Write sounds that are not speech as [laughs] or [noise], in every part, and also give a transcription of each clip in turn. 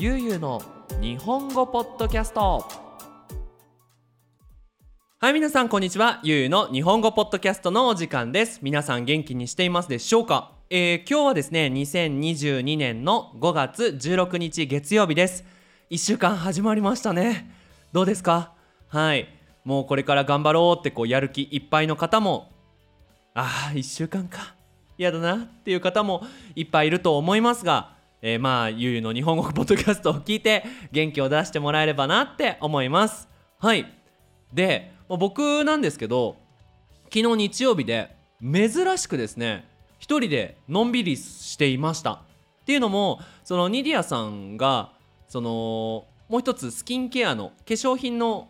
ゆうゆうの日本語ポッドキャスト。はい皆さんこんにちは。ゆうゆうの日本語ポッドキャストのお時間です。皆さん元気にしていますでしょうか、えー、今日はですね2022年の5月16日月曜日です。1週間始まりましたね。どうですか？はい。もうこれから頑張ろうってこうやる気いっぱいの方もああ1週間か。嫌だなっていう方もいっぱいいると思いますが、えー、まあゆうゆうの日本語ポッドキャストを聞いて元気を出してもらえればなって思います。はい。で僕なんですけど昨日日曜日で珍しくですね一人でのんびりしていました。っていうのもそのニディアさんがそのもう一つスキンケアの化粧品の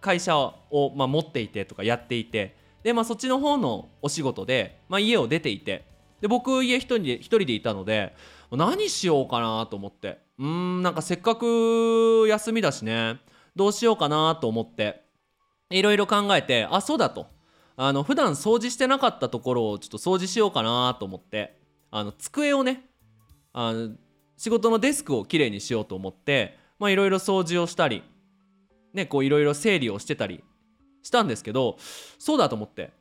会社を、まあ、持っていてとかやっていてで、まあ、そっちの方のお仕事で、まあ、家を出ていてで僕家一人で一人でいたので何しようかなと思って。うんなんかせっかく休みだしね。どうしようかなと思って。いろいろ考えてあそうだと。あの普段掃除してなかったところをちょっと掃除しようかなと思って。あの机をねあの仕事のデスクをきれいにしようと思っていろいろ掃除をしたりねこういろいろ整理をしてたりしたんですけどそうだと思って。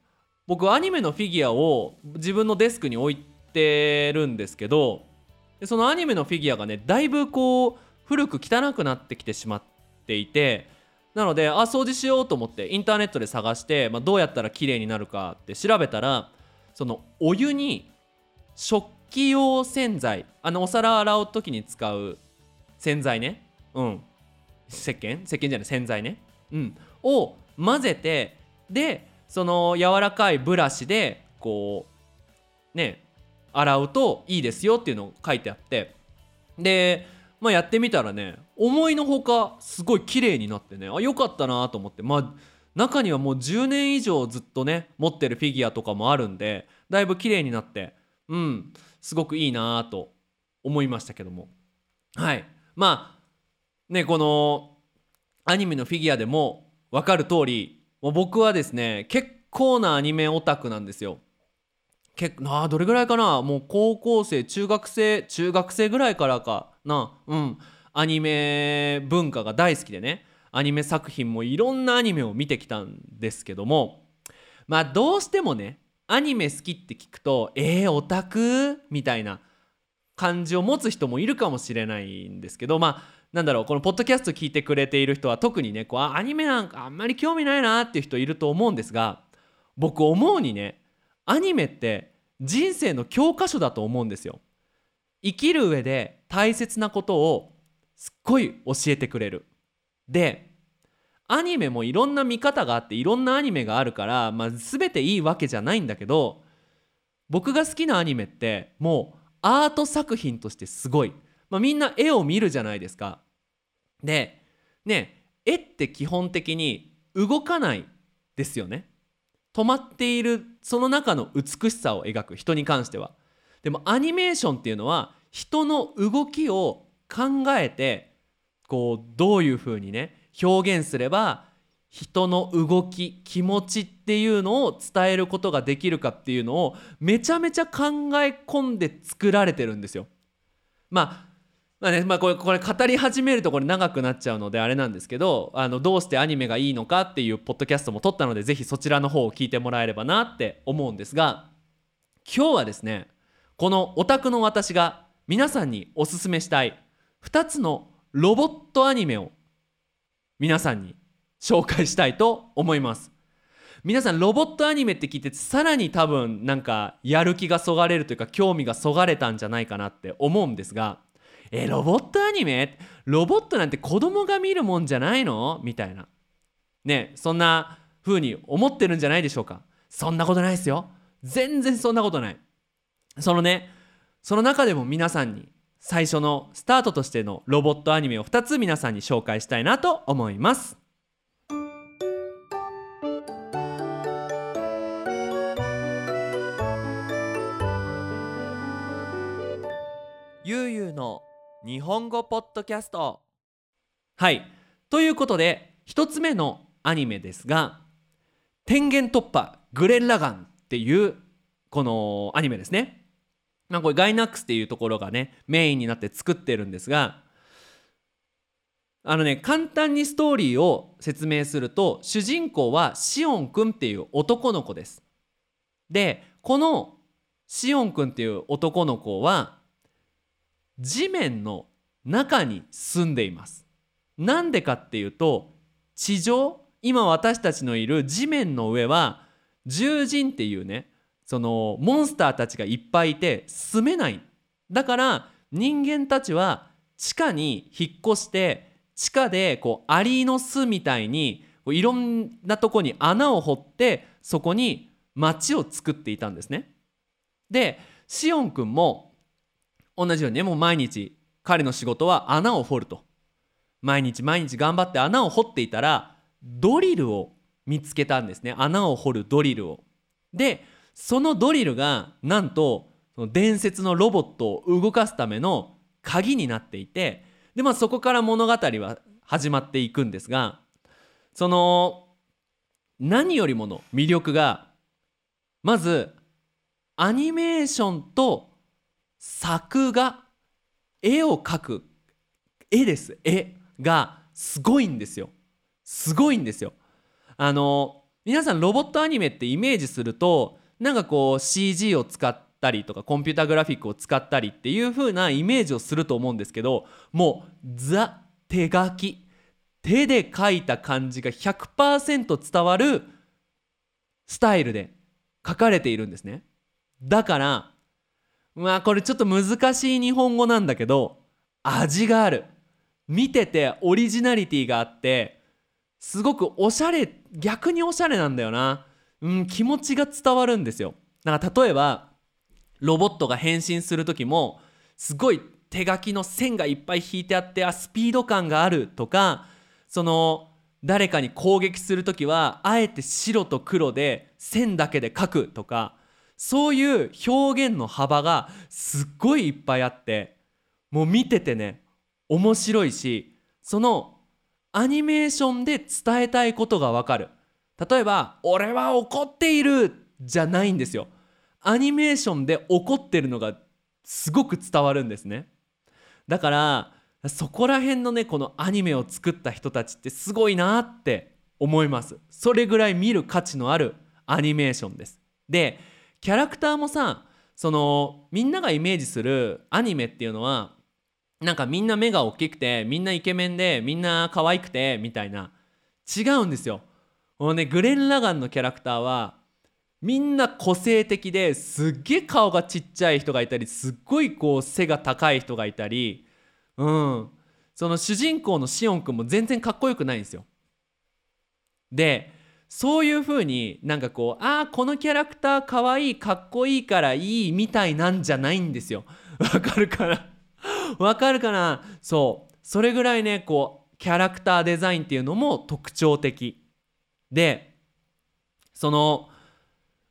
僕アニメのフィギュアを自分のデスクに置いてるんですけどでそのアニメのフィギュアがねだいぶこう古く汚くなってきてしまっていてなのであ掃除しようと思ってインターネットで探して、まあ、どうやったら綺麗になるかって調べたらそのお湯に食器用洗剤あのお皿洗う時に使う洗剤ね。うん。石鹸？石鹸じゃない洗剤ね。うん。を混ぜてでその柔らかいブラシでこうね洗うといいですよっていうのを書いてあってで、まあ、やってみたらね思いのほかすごい綺麗になってねあよかったなと思ってまあ中にはもう10年以上ずっとね持ってるフィギュアとかもあるんでだいぶ綺麗になってうんすごくいいなと思いましたけどもはいまあねこのアニメのフィギュアでも分かる通りもう僕はですね結構なアニメオタクなんですよ。結などれぐらいかな？もう高校生中学生中学生ぐらいからかな。うん。アニメ文化が大好きでね。アニメ作品もいろんなアニメを見てきたんですけども。まあどうしてもねアニメ好きって聞くとえー、オタク？みたいな感じを持つ人もいるかもしれないんですけど。まあなんだろうこのポッドキャスト聞いてくれている人は特にねこうアニメなんかあんまり興味ないなっていう人いると思うんですが僕思うにねアニメって人生の教科書だと思うんですよ。生きる上で大切なことをすっごい教えてくれる。でアニメもいろんな見方があっていろんなアニメがあるから、まあ、全ていいわけじゃないんだけど僕が好きなアニメってもうアート作品としてすごいまあ、みんな絵を見るじゃないですか。でね絵って基本的に動かないですよね。止まっているその中の美しさを描く人に関しては。でもアニメーションっていうのは人の動きを考えてこうどういうふうにね表現すれば人の動き気持ちっていうのを伝えることができるかっていうのをめちゃめちゃ考え込んで作られてるんですよ。まあまあねまあ、これこれ語り始めるとこれ長くなっちゃうのであれなんですけどあのどうしてアニメがいいのかっていうポッドキャストも撮ったのでぜひそちらの方を聞いてもらえればなって思うんですが今日はですねこのオタクの私が皆さんにおすすめしたい2つのロボットアニメを皆さんに紹介したいと思います。皆さんロボットアニメって聞いてさらに多分なんかやる気がそがれるというか興味がそがれたんじゃないかなって思うんですがえロボットアニメ？ロボットなんて子供が見るもんじゃないの？みたいな。ねそんな風に思ってるんじゃないでしょうか。そんなことないですよ。全然そんなことない。そのねその中でも皆さんに最初のスタートとしてのロボットアニメを2つ皆さんに紹介したいなと思います。ゆうゆうの日本語ポッドキャスト。はい。ということで1つ目のアニメですが「天元突破グレン・ラガン」っていうこのアニメですね。まあ、これガイナックスっていうところがねメインになって作ってるんですがあのね簡単にストーリーを説明すると主人公はシオンくんっていう男の子です。でこのシオンくんっていう男の子は地面の中に住んでいますなんでかっていうと地上今私たちのいる地面の上は獣人っていうねそのモンスターたちがいっぱいいて住めないだから人間たちは地下に引っ越して地下でこうアリの巣みたいにいろんなとこに穴を掘ってそこに町を作っていたんですね。でシオンくんも同じようにね。もう毎日彼の仕事は穴を掘ると。毎日毎日頑張って穴を掘っていたらドリルを見つけたんですね。穴を掘るドリルを。でそのドリルがなんとその伝説のロボットを動かすための鍵になっていてでまあそこから物語は始まっていくんですがその何よりもの魅力がまずアニメーションと作画絵を描く絵です。絵がすごいんですよ。すごいんですよ。あの皆さんロボットアニメってイメージするとなんかこう CG を使ったりとかコンピュータグラフィックを使ったりっていう風なイメージをすると思うんですけどもうザ手書き手で書いた漢字が100%伝わるスタイルで書かれているんですね。だからまあこれちょっと難しい日本語なんだけど味がある。見ててオリジナリティがあってすごくおしゃれ逆におしゃれなんだよな。うん気持ちが伝わるんですよ。だから例えばロボットが変身する時もすごい手書きの線がいっぱい引いてあってあスピード感があるとかその誰かに攻撃する時はあえて白と黒で線だけで書くとかそういう表現の幅がすっごいいっぱいあってもう見ててね面白いしそのアニメーションで伝えたいことがわかる。例えば「俺は怒っている」じゃないんですよ。アニメーションで怒ってるのがすごく伝わるんですね。だからそこら辺のねこのアニメを作った人たちってすごいなって思います。それぐらい見る価値のあるアニメーションです。でキャラクターもさそのみんながイメージするアニメっていうのはなんかみんな目が大きくてみんなイケメンでみんな可愛くてみたいな違うんですよもうねグレン・ラガンのキャラクターはみんな個性的ですっげえ顔がちっちゃい人がいたりすっごいこう背が高い人がいたりうんその主人公のシオンくんも全然かっこよくないんですよ。でそういう風になんかこうああこのキャラクターかわいいかっこいいからいいみたいなんじゃないんですよ。[laughs] わかるかな？わかるかな？そう。それぐらいねこうキャラクターデザインっていうのも特徴的。でその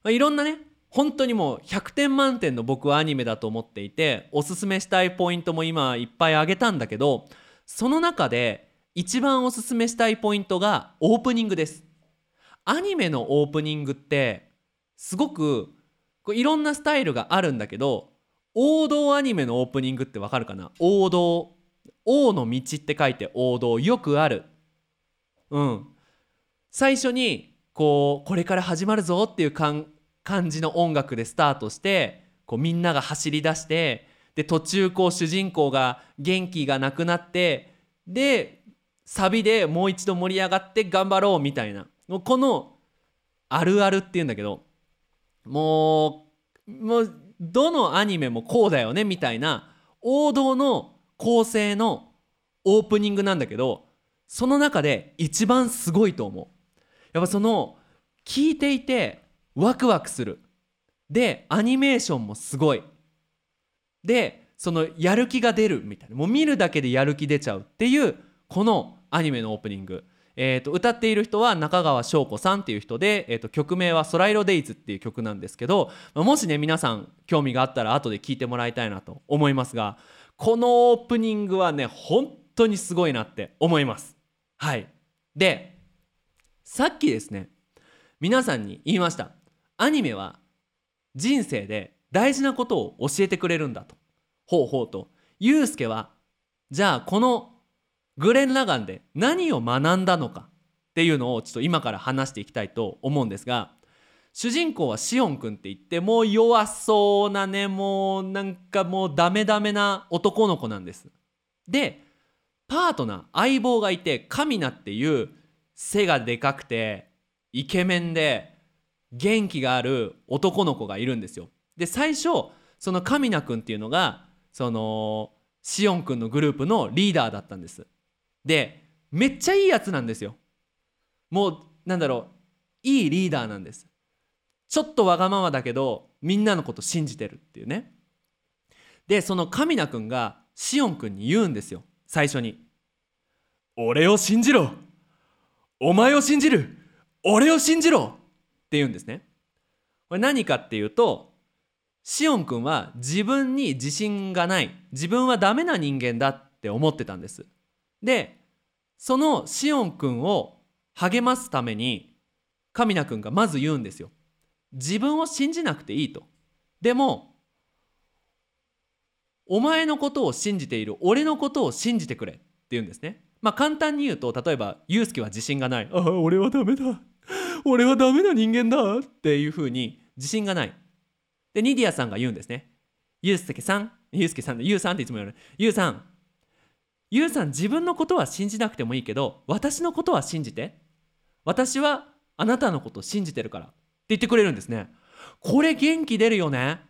いろんなね本当にもう100点満点の僕はアニメだと思っていておすすめしたいポイントも今いっぱいあげたんだけどその中で一番おすすめしたいポイントがオープニングです。アニメのオープニングってすごくこういろんなスタイルがあるんだけど王道アニメのオープニングってわかるかな？王道王の道って書いて王道よくある。うん。最初にこうこれから始まるぞっていう感感じの音楽でスタートしてこうみんなが走り出してで途中こう主人公が元気がなくなってでサビでもう一度盛り上がって頑張ろうみたいな。このあるあるっていうんだけどもうもうどのアニメもこうだよねみたいな王道の構成のオープニングなんだけどその中で一番すごいと思う。やっぱその聞いていてワクワクする。でアニメーションもすごい。でそのやる気が出るみたいな。もう見るだけでやる気出ちゃうっていうこのアニメのオープニング、えーと、歌っている人は中川翔子さんっていう人で、えーと、曲名は「空色デイズ」っていう曲なんですけどもしね皆さん興味があったら後で聞いてもらいたいなと思いますがこのオープニングはね本当にすごいなって思います。はい。でさっきですね皆さんに言いました。アニメは人生で大事なことを教えてくれるんだと。ほうほうと。ゆうすけはじゃあこのグレン・ラガンで何を学んだのかっていうのをちょっと今から話していきたいと思うんですが主人公はシオンくんって言ってもう弱そうなねもうなんかもうダメダメな男の子なんです。でパートナー相棒がいてカミナっていう背がでかくてイケメンで元気がある男の子がいるんですよ。で最初そのカミナくんっていうのがそのシオンくんのグループのリーダーだったんです。でめっちゃいいやつなんですよ。もうなんだろういいリーダーなんです。ちょっとわがままだけどみんなのこと信じてるっていうね。でそのカミナくんがシオンくんに言うんですよ。最初に「俺を信じろ。お前を信じる。俺を信じろ!」って言うんですね。これ何かっていうとシオンくんは自分に自信がない。自分はダメな人間だって思ってたんです。でそのシオンくんを励ますためにカミナくんがまず言うんですよ。自分を信じなくていいと。でもお前のことを信じている。俺のことを信じてくれ。って言うんですね。まあ簡単に言うと例えばユうスケは自信がない。ああ俺はダメだ。俺はダメな人間だ。っていうふうに自信がない。でニディアさんが言うんですね。ユうスケさん。ユうスケさんユうさんっていつも言われるユうさん。ユうさん自分のことは信じなくてもいいけど私のことは信じて。私はあなたのことを信じてるから。って言ってくれるんですね。これ元気出るよね。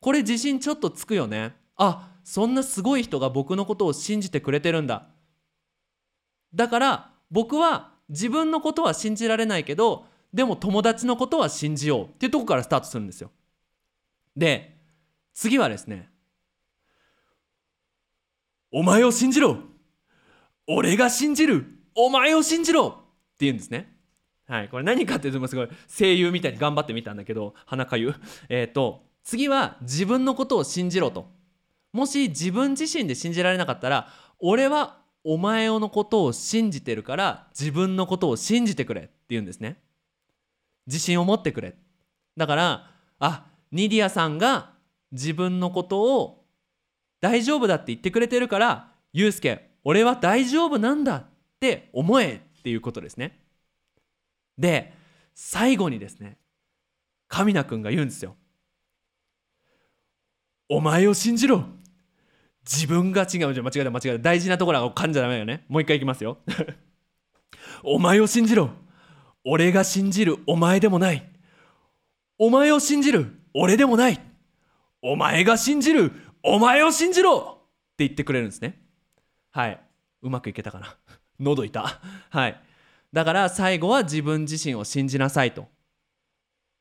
これ自信ちょっとつくよね。あそんなすごい人が僕のことを信じてくれてるんだ。だから僕は自分のことは信じられないけどでも友達のことは信じよう。っていうとこからスタートするんですよ。で次はですねお前を信じろ。俺が信じる。お前を信じろ。って言うんですね。はい、これ何かっていうとすごい声優みたいに頑張ってみたんだけど鼻かゆ。えっ、ー、と次は自分のことを信じろと。もし自分自身で信じられなかったら俺はお前のことを信じてるから自分のことを信じてくれ。って言うんですね。自信を持ってくれ。だからあニディアさんが自分のことを大丈夫だって言ってくれてるからユうスケ俺は大丈夫なんだって思えっていうことですね。で最後にですね神名君が言うんですよ。お前を信じろ。自分が違う。じゃ間違えた間違えた。大事なところは噛んじゃダメよね。もう一回いきますよ。[laughs] お前を信じろ。俺が信じる。お前でもない。お前を信じる。俺でもない。お前が信じる。お前を信じろ!って言ってくれるんですね。はい。うまくいけたかな?喉いたはい。だから最後は自分自身を信じなさいと。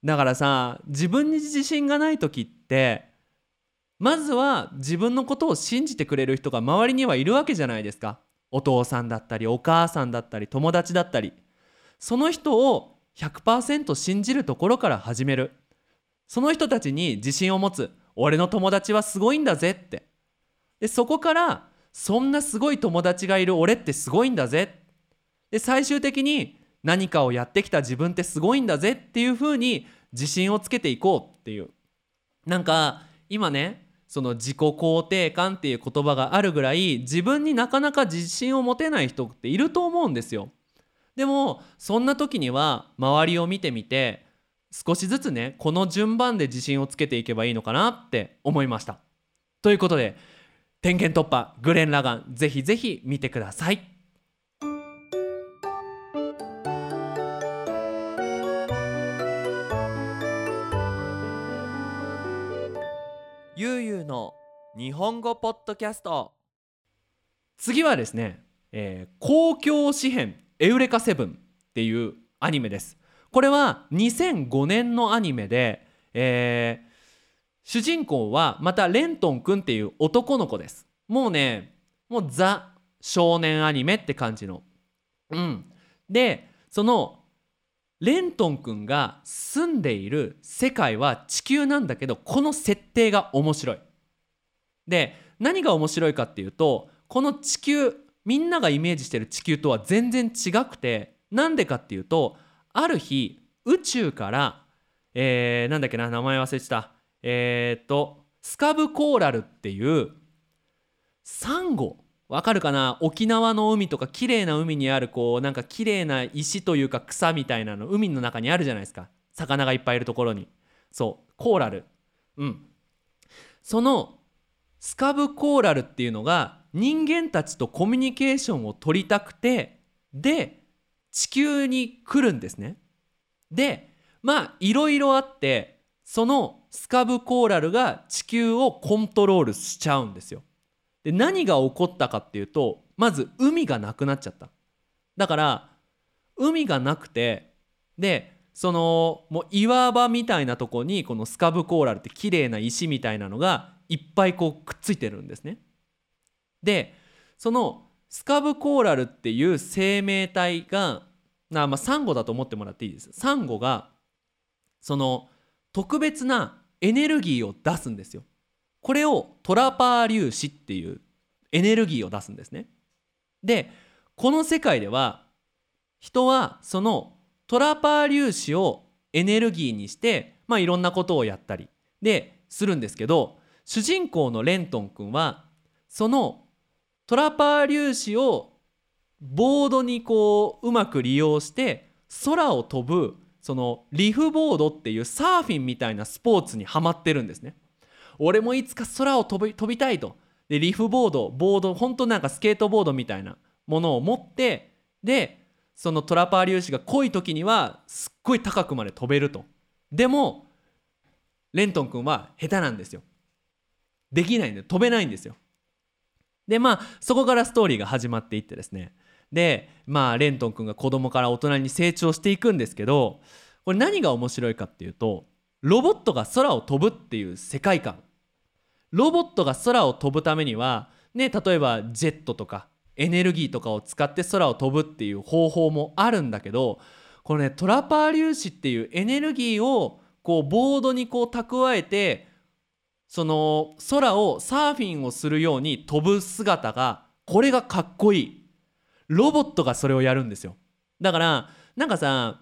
だからさ自分に自信がない時ってまずは自分のことを信じてくれる人が周りにはいるわけじゃないですか。お父さんだったりお母さんだったり友達だったり。その人を100%信じるところから始める。その人たちに自信を持つ。俺の友達はすごいんだぜって。でそこからそんなすごい友達がいる俺ってすごいんだぜ。で最終的に何かをやってきた自分ってすごいんだぜっていうふうに自信をつけていこうっていう。なんか今ねその自己肯定感っていう言葉があるぐらい自分になかなか自信を持てない人っていると思うんですよ。でもそんな時には周りを見てみて少しずつねこの順番で自信をつけていけばいいのかなって思いました。ということで点検突破グレン・ラガンぜひぜひ見てください。ゆうゆうの日本語ポッドキャスト。次はですね、えー、公共詩編エウレカセブンっていうアニメですこれは2005年のアニメで、えー、主人公はまたレントンくんっていう男の子です。もうねもうザ少年アニメって感じの。うん。でそのレントン君が住んでいる世界は地球なんだけどこの設定が面白い。で何が面白いかっていうとこの地球みんながイメージしてる地球とは全然違くてなんでかっていうとある日宇宙からえー、なんだっけな名前忘れてた。えー、っとスカブコーラルっていうサンゴ。わかるかな？沖縄の海とか綺麗な海にあるこうなんか綺麗な石というか草みたいなの海の中にあるじゃないですか。魚がいっぱいいるところに。そうコーラル。うん。そのスカブコーラルっていうのが人間たちとコミュニケーションを取りたくてで地球に来るんですね。でまあいろいろあってそのスカブコーラルが地球をコントロールしちゃうんですよ。で何が起こったかっていうとまず海がなくなっちゃった。だから海がなくてでそのもう岩場みたいなとこにこのスカブコーラルって綺麗な石みたいなのがいっぱいこうくっついてるんですね。でそのスカブコーラルっていう生命体がなまあサンゴだと思ってもらっていいです。サンゴがその特別なエネルギーを出すんですよ。これをトラパー粒子っていうエネルギーを出すんですね。でこの世界では人はそのトラパー粒子をエネルギーにしてまあいろんなことをやったりでするんですけど主人公のレントン君はそのトラパー粒子をボードにこううまく利用して空を飛ぶそのリフボードっていうサーフィンみたいなスポーツにはまってるんですね。俺もいつか空を飛び飛びたいと。でリフボードボード本当なんかスケートボードみたいなものを持ってでそのトラパー粒子が濃い時にはすっごい高くまで飛べると。でもレントン君は下手なんですよ。できないんで飛べないんですよ。でまあそこからストーリーが始まっていってですね。でまあレントン君が子供から大人に成長していくんですけどこれ何が面白いかっていうとロボットが空を飛ぶっていう世界観。ロボットが空を飛ぶためにはね例えばジェットとかエネルギーとかを使って空を飛ぶっていう方法もあるんだけどこのねトラパー粒子っていうエネルギーをこうボードにこう蓄えてその空をサーフィンをするように飛ぶ姿がこれがかっこいい。ロボットがそれをやるんですよ。だからなんかさ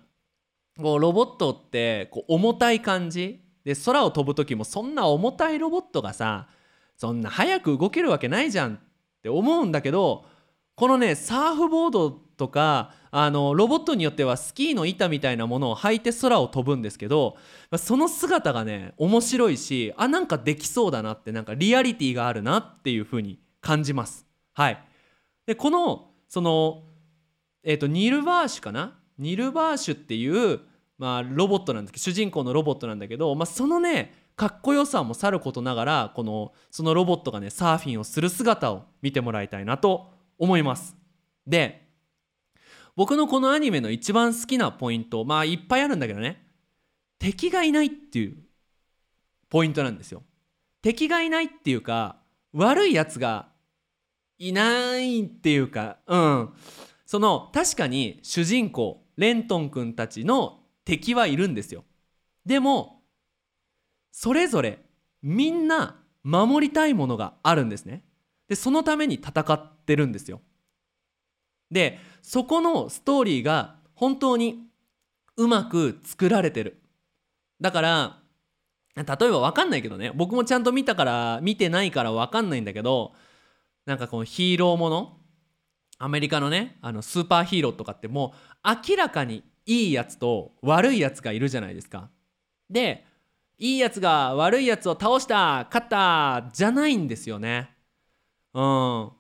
こうロボットってこう重たい感じ。で空を飛ぶ時もそんな重たいロボットがさそんな早く動けるわけないじゃんって思うんだけどこのねサーフボードとかあのロボットによってはスキーの板みたいなものを履いて空を飛ぶんですけどその姿がね面白いしあなんかできそうだなってなんかリアリティがあるなっていう風に感じます。はい、でこのその、えーと、ニルバーシュかな？ニルバーシュっていうまあ、ロボットなんですけど主人公のロボットなんだけど、まあ、そのねかっこよさもさることながらこのそのロボットがねサーフィンをする姿を見てもらいたいなと思います。で僕のこのアニメの一番好きなポイントまあいっぱいあるんだけどね。敵がいないっていうポイントなんですよ。敵がいないっていうか悪いやつがいないっていうかうん。その確かに主人公レントン君たちの敵はいるんですよ。でもそれぞれみんな守りたいものがあるんですね。でそのために戦ってるんですよ。でそこのストーリーが本当にうまく作られてるだから例えば分かんないけどね僕もちゃんと見たから見てないから分かんないんだけどなんかこのヒーローものアメリカのねあのスーパーヒーローとかってもう明らかにいいやつと悪いやつがいるじゃないですか。でいいやつが悪いやつを倒した勝ったじゃないんですよね。うん。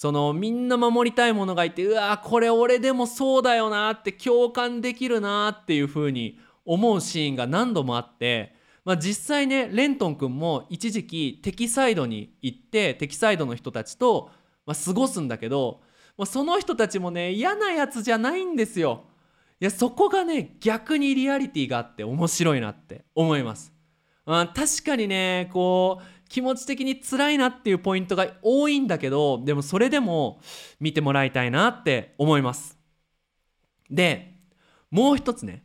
そのみんな守りたいものがいてうわこれ俺でもそうだよなって共感できるなっていう風に思うシーンが何度もあって、まあ、実際ねレントン君も一時期敵サイドに行って敵サイドの人たちと、ま、過ごすんだけど、まあ、その人たちもね嫌なやつじゃないんですよ。いやそこがね逆にリアリティがあって面白いなって思います、うん、確かにねこう気持ち的に辛いなっていうポイントが多いんだけどでもそれでも見てもらいたいなって思いますでもう一つね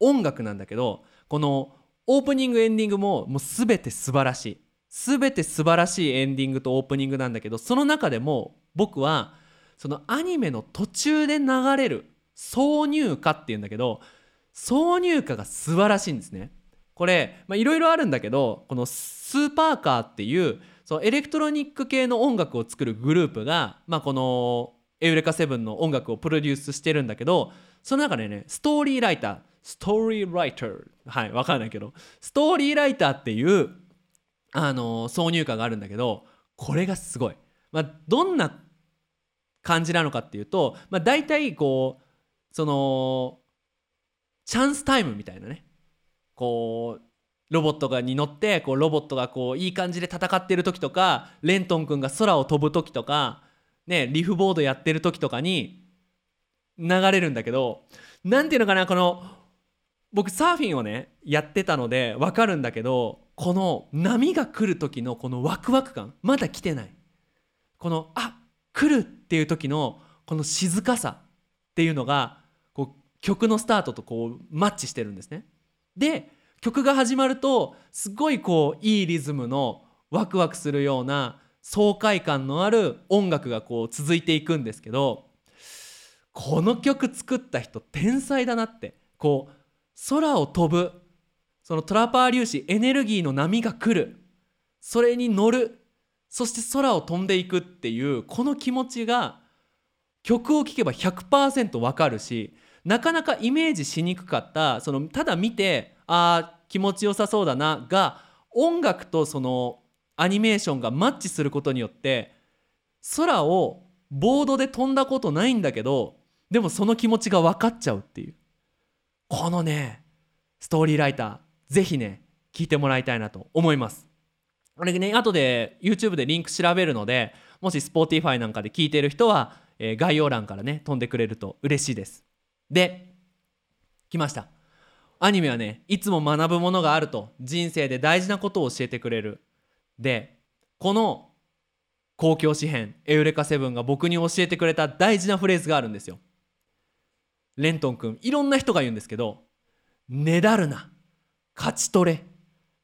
音楽なんだけどこのオープニングエンディングももう全て素晴らしい全て素晴らしいエンディングとオープニングなんだけどその中でも僕はそのアニメの途中で流れる挿入歌っていうんだけど挿入歌が素晴らしいんですね。これいろいろあるんだけどこのスーパーカーっていうそうエレクトロニック系の音楽を作るグループが、まあ、このエウレカセブンの音楽をプロデュースしてるんだけどその中でねストーリーライターストーリーライターはいわかんないけどストーリーライターっていうあの挿入歌があるんだけどこれがすごい、まあ、どんな感じなのかっていうと、まあ、大体こうそのチャンスタイムみたいなね。こうロボットがに乗ってこうロボットがこういい感じで戦ってる時とかレントン君が空を飛ぶ時とか、ね、リフボードやってる時とかに流れるんだけど何ていうのかなこの僕サーフィンをねやってたので分かるんだけどこの波が来る時のこのワクワク感まだ来てないこのあ来るっていう時のこの静かさっていうのがこう曲のスタートとこうマッチしてるんですね。で曲が始まるとすごいこういいリズムのワクワクするような爽快感のある音楽がこう続いていくんですけどこの曲作った人天才だなってこう空を飛ぶそのトラパー粒子エネルギーの波が来るそれに乗るそして空を飛んでいくっていうこの気持ちが曲を聴けば100%わかるしなかなかイメージしにくかったそのただ見てあー気持ちよさそうだなが音楽とそのアニメーションがマッチすることによって空をボードで飛んだことないんだけどでもその気持ちが分かっちゃうっていう。このねストーリーライターぜひね聞いてもらいたいなと思います。これね後で YouTube でリンク調べるのでもし Spotify なんかで聞いてる人は、えー、概要欄からね飛んでくれると嬉しいです。で来ました。アニメはねいつも学ぶものがあると人生で大事なことを教えてくれる。でこの公共詩編エウレカセブンが僕に教えてくれた大事なフレーズがあるんですよ。レントン君いろんな人が言うんですけど「ねだるな勝ち取れ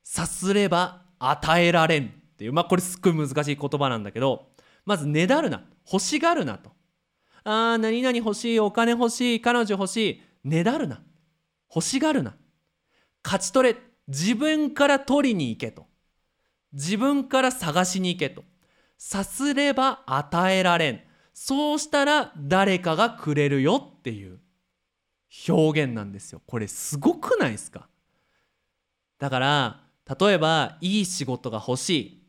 さすれば与えられん」っていうまあこれすっごい難しい言葉なんだけどまずねだるな欲しがるなと。あ何々欲しいお金欲しい彼女欲しいねだるな欲しがるな勝ち取れ自分から取りに行けと自分から探しに行けとさすれば与えられんそうしたら誰かがくれるよっていう表現なんですよ。これすごくないですか？だから例えばいい仕事が欲しい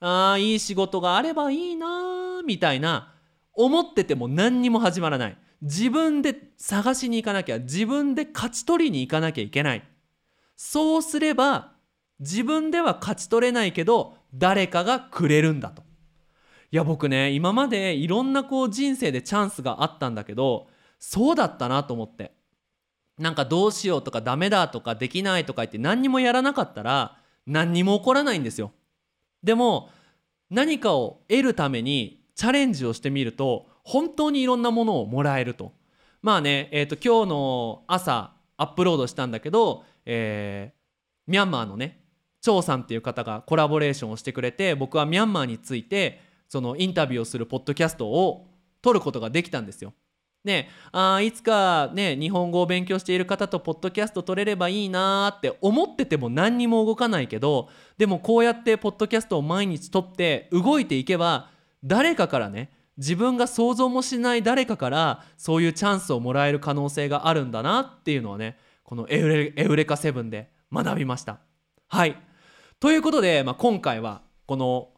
あーいい仕事があればいいなみたいな思ってても何にも始まらない。自分で探しに行かなきゃ。自分で勝ち取りに行かなきゃいけない。そうすれば自分では勝ち取れないけど誰かがくれるんだと。いや僕ね今までいろんなこう人生でチャンスがあったんだけどそうだったなと思って。なんかどうしようとかダメだとかできないとか言って何にもやらなかったら何にも起こらないんですよ。でも何かを得るためにチャレンジをしてみると本当にいろんなものをもらえるとまあねえっ、ー、と今日の朝アップロードしたんだけど、えー、ミャンマーのね張さんっていう方がコラボレーションをしてくれて僕はミャンマーについてそのインタビューをするポッドキャストを撮ることができたんですよ。ね、あいつかね日本語を勉強している方とポッドキャスト撮れればいいなって思ってても何にも動かないけどでもこうやってポッドキャストを毎日撮って動いていけば誰かからね自分が想像もしない誰かからそういうチャンスをもらえる可能性があるんだなっていうのはねこのエウレエウレカセブンで学びました。はい。ということで、まあ、今回はこの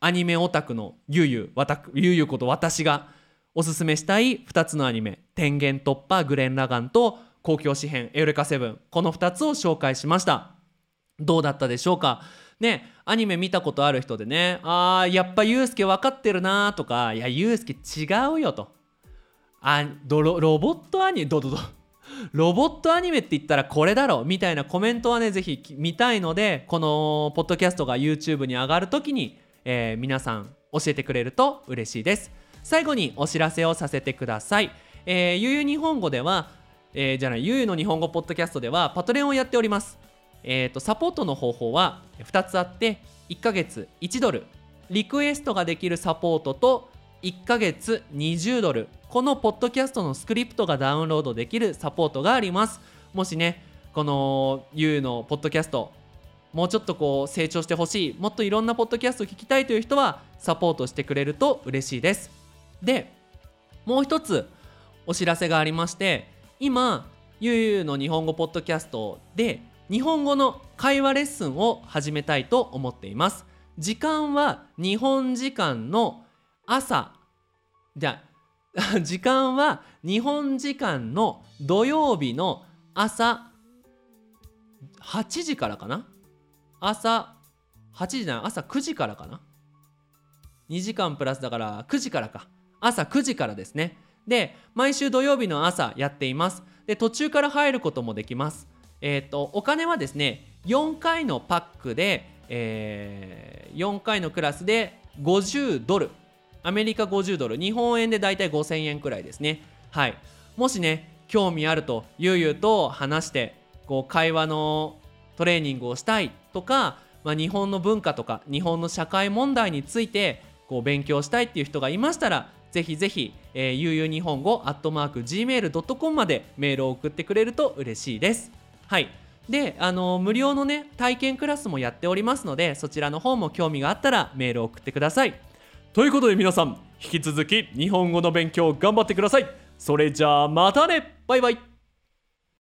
アニメオタクのゆうゆうゆうゆうこと私がおすすめしたい2つのアニメ「天元突破グレン・ラガン」と「公共詩編エウレカセブン」この2つを紹介しました。どうだったでしょうか？ねアニメ見たことある人でねあーやっぱユうスケ分かってるなとかいやユうスケ違うよと。あロロボットアニメどどどロボットアニメって言ったらこれだろみたいなコメントはねぜひ見たいのでこのポッドキャストが YouTube に上がる時に、えー、皆さん教えてくれると嬉しいです。最後にお知らせをさせてください、えー、ゆうゆ日本語では、えー、じゃないゆうゆの日本語ポッドキャストではパトレオンをやっております。えーと、サポートの方法は2つあって1ヶ月1ドル。リクエストができるサポートと1ヶ月20ドル。このポッドキャストのスクリプトがダウンロードできるサポートがあります。もしねこの YOU のポッドキャストもうちょっとこう成長してほしい。もっといろんなポッドキャストを聞きたいという人はサポートしてくれると嬉しいです。でもう一つお知らせがありまして今ゆうゆうの日本語ポッドキャストで日本語の会話レッスンを始めたいと思っています。時間は日本時間の朝。じゃあ [laughs] 時間は日本時間の土曜日の朝。8時からかな？朝8時じゃない朝9時からかな？2時間プラスだから9時からか。朝9時からですね。で毎週土曜日の朝やっています。で途中から入ることもできます。えっ、ー、とお金はですね4回のパックで、えー、4回のクラスで50ドル。アメリカ50ドル。日本円でだいたい5000円くらいですね。はい。もしね興味あるとゆうゆうと話してこう会話のトレーニングをしたいとか、まあ、日本の文化とか日本の社会問題についてこう勉強したいっていう人がいましたらぜひぜひ、えー、ゆうゆう日本語アットマーク Gmail.com までメールを送ってくれると嬉しいです。はい。であの無料のね体験クラスもやっておりますのでそちらの方も興味があったらメールを送ってください。ということで皆さん引き続き日本語の勉強頑張ってください。それじゃあまたね。バイバイ。